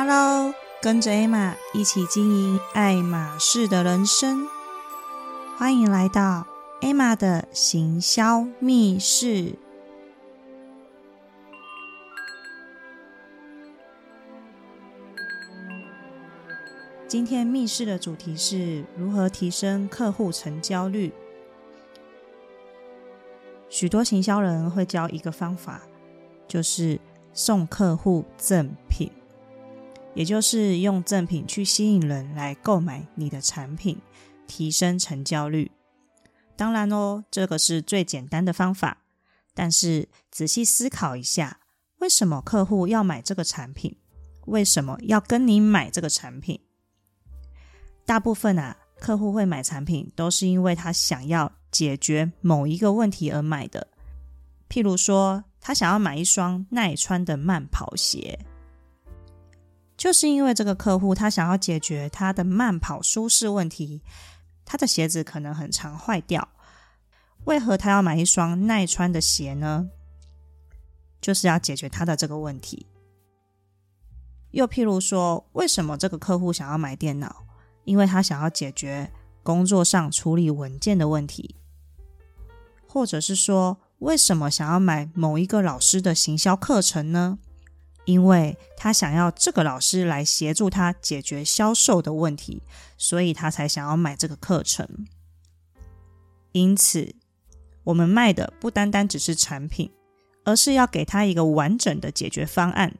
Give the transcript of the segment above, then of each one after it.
Hello，跟着 Emma 一起经营爱马仕的人生，欢迎来到 Emma 的行销密室。今天密室的主题是如何提升客户成交率。许多行销人会教一个方法，就是送客户赠，也就是用赠品去吸引人来购买你的产品，提升成交率。当然哦，这个是最简单的方法。但是仔细思考一下，为什么客户要买这个产品？为什么要跟你买这个产品？大部分啊，客户会买产品，都是因为他想要解决某一个问题而买的。譬如说，他想要买一双耐穿的慢跑鞋，就是因为这个客户他想要解决他的慢跑舒适问题，他的鞋子可能很常坏掉。为何他要买一双耐穿的鞋呢？就是要解决他的这个问题。又譬如说，为什么这个客户想要买电脑？因为他想要解决工作上处理文件的问题，或者是说，为什么想要买某一个老师的行销课程呢？因为他想要这个老师来协助他解决销售的问题，所以他才想要买这个课程。因此，我们卖的不单单只是产品，而是要给他一个完整的解决方案，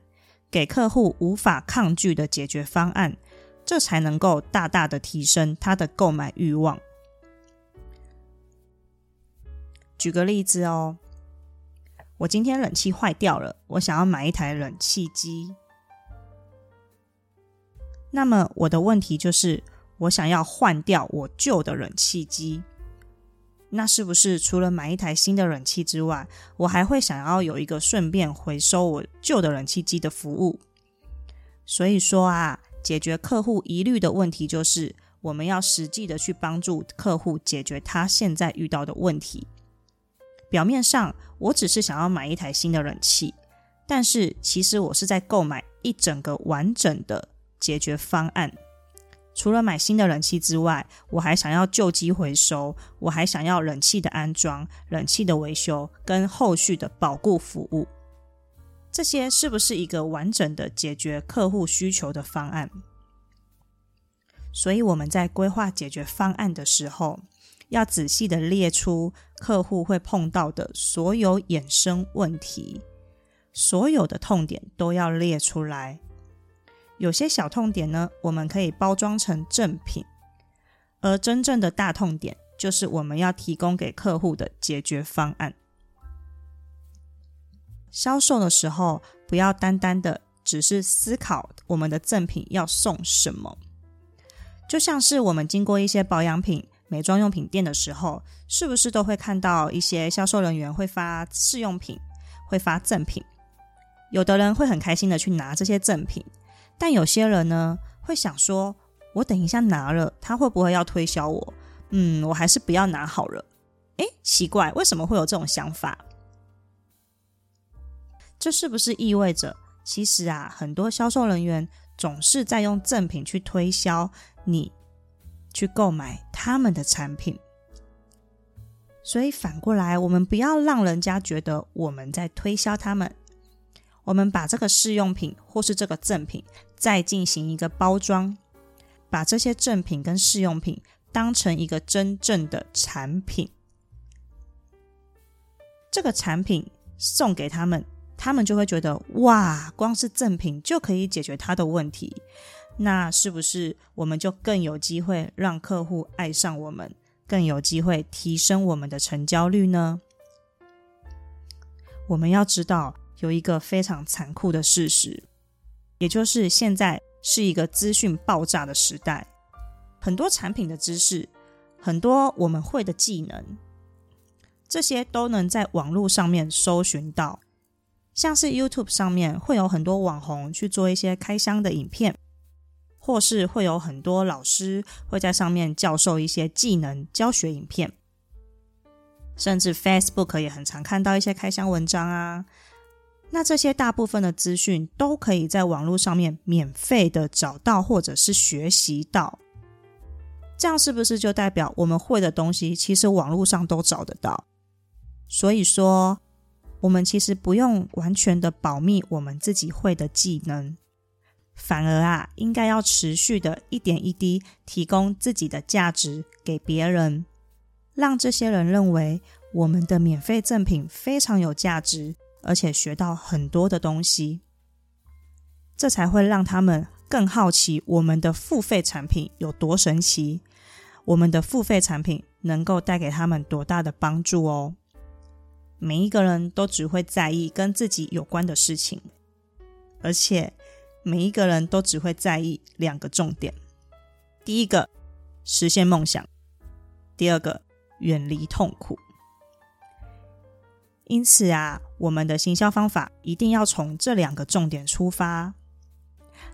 给客户无法抗拒的解决方案。这才能够大大的提升他的购买欲望。举个例子哦，我今天冷气坏掉了，我想要买一台冷气机。那么我的问题就是，我想要换掉我旧的冷气机。那是不是除了买一台新的冷气之外，我还会想要有一个顺便回收我旧的冷气机的服务？所以说啊。解决客户疑虑的问题，就是我们要实际的去帮助客户解决他现在遇到的问题。表面上我只是想要买一台新的冷气，但是其实我是在购买一整个完整的解决方案。除了买新的冷气之外，我还想要旧机回收，我还想要冷气的安装、冷气的维修跟后续的保固服务。这些是不是一个完整的解决客户需求的方案？所以我们在规划解决方案的时候，要仔细的列出客户会碰到的所有衍生问题，所有的痛点都要列出来。有些小痛点呢，我们可以包装成赠品，而真正的大痛点，就是我们要提供给客户的解决方案。销售的时候，不要单单的只是思考我们的赠品要送什么。就像是我们经过一些保养品、美妆用品店的时候，是不是都会看到一些销售人员会发试用品、会发赠品？有的人会很开心的去拿这些赠品，但有些人呢会想说：“我等一下拿了，他会不会要推销我？嗯，我还是不要拿好了。”诶，奇怪，为什么会有这种想法？这是不是意味着，其实啊，很多销售人员总是在用赠品去推销你，去购买他们的产品？所以反过来，我们不要让人家觉得我们在推销他们，我们把这个试用品或是这个赠品再进行一个包装，把这些赠品跟试用品当成一个真正的产品，这个产品送给他们。他们就会觉得哇，光是赠品就可以解决他的问题，那是不是我们就更有机会让客户爱上我们，更有机会提升我们的成交率呢？我们要知道有一个非常残酷的事实，也就是现在是一个资讯爆炸的时代，很多产品的知识，很多我们会的技能，这些都能在网络上面搜寻到。像是 YouTube 上面会有很多网红去做一些开箱的影片，或是会有很多老师会在上面教授一些技能教学影片，甚至 Facebook 也很常看到一些开箱文章啊。那这些大部分的资讯都可以在网络上面免费的找到，或者是学习到。这样是不是就代表我们会的东西，其实网络上都找得到？所以说，我们其实不用完全的保密我们自己会的技能，反而啊，应该要持续的一点一滴提供自己的价值给别人，让这些人认为我们的免费赠品非常有价值。而且学到很多的东西，这才会让他们更好奇我们的付费产品有多神奇，我们的付费产品能够带给他们多大的帮助哦。每一个人都只会在意跟自己有关的事情，而且每一个人都只会在意两个重点：第一个，实现梦想；第二个，远离痛苦。因此啊，我们的行销方法一定要从这两个重点出发，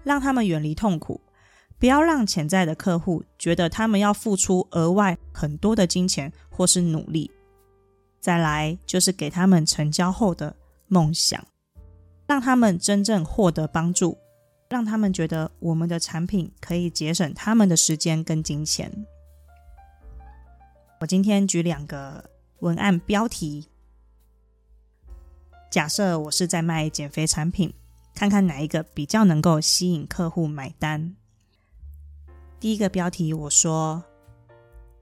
让他们远离痛苦，不要让潜在的客户觉得他们要付出额外很多的金钱或是努力。再来就是给他们成交后的梦想，让他们真正获得帮助，让他们觉得我们的产品可以节省他们的时间跟金钱。我今天举两个文案标题。假设我是在卖减肥产品，看看哪一个比较能够吸引客户买单。第一个标题我说：“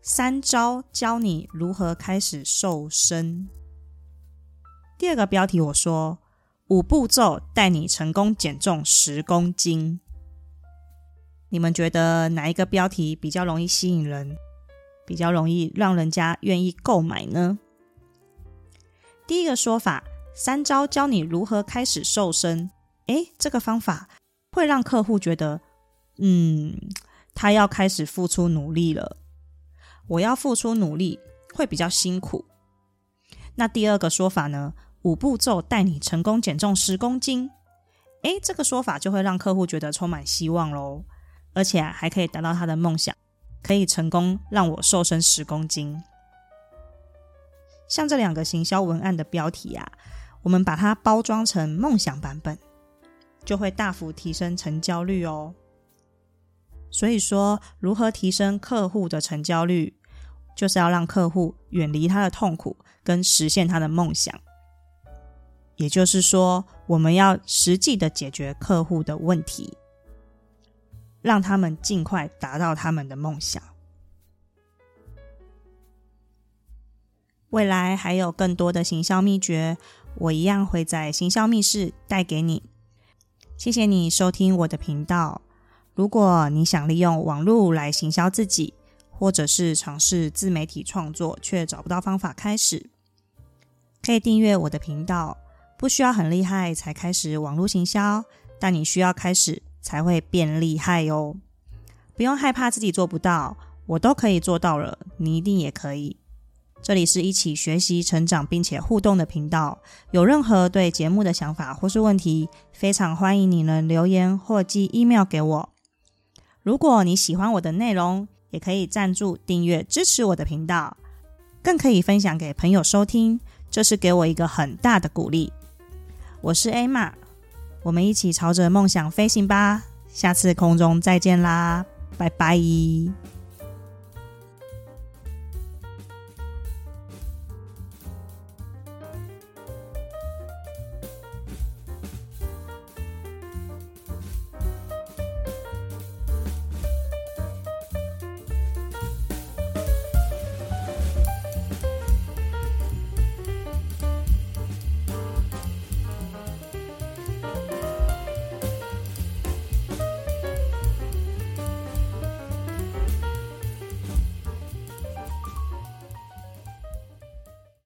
三招教你如何开始瘦身。”第二个标题我说：“五步骤带你成功减重十公斤。”你们觉得哪一个标题比较容易吸引人，比较容易让人家愿意购买呢？第一个说法。三招教你如何开始瘦身。诶，这个方法会让客户觉得，嗯，他要开始付出努力了。我要付出努力会比较辛苦。那第二个说法呢？五步骤带你成功减重十公斤。诶，这个说法就会让客户觉得充满希望喽，而且还可以达到他的梦想，可以成功让我瘦身十公斤。像这两个行销文案的标题啊。我们把它包装成梦想版本，就会大幅提升成交率哦。所以说，如何提升客户的成交率，就是要让客户远离他的痛苦，跟实现他的梦想。也就是说，我们要实际的解决客户的问题，让他们尽快达到他们的梦想。未来还有更多的行销秘诀。我一样会在行销密室带给你。谢谢你收听我的频道。如果你想利用网络来行销自己，或者是尝试自媒体创作却找不到方法开始，可以订阅我的频道。不需要很厉害才开始网络行销，但你需要开始才会变厉害哦。不用害怕自己做不到，我都可以做到了，你一定也可以。这里是一起学习、成长并且互动的频道。有任何对节目的想法或是问题，非常欢迎你能留言或寄 email 给我。如果你喜欢我的内容，也可以赞助订阅支持我的频道，更可以分享给朋友收听，这是给我一个很大的鼓励。我是 Emma，我们一起朝着梦想飞行吧！下次空中再见啦，拜拜。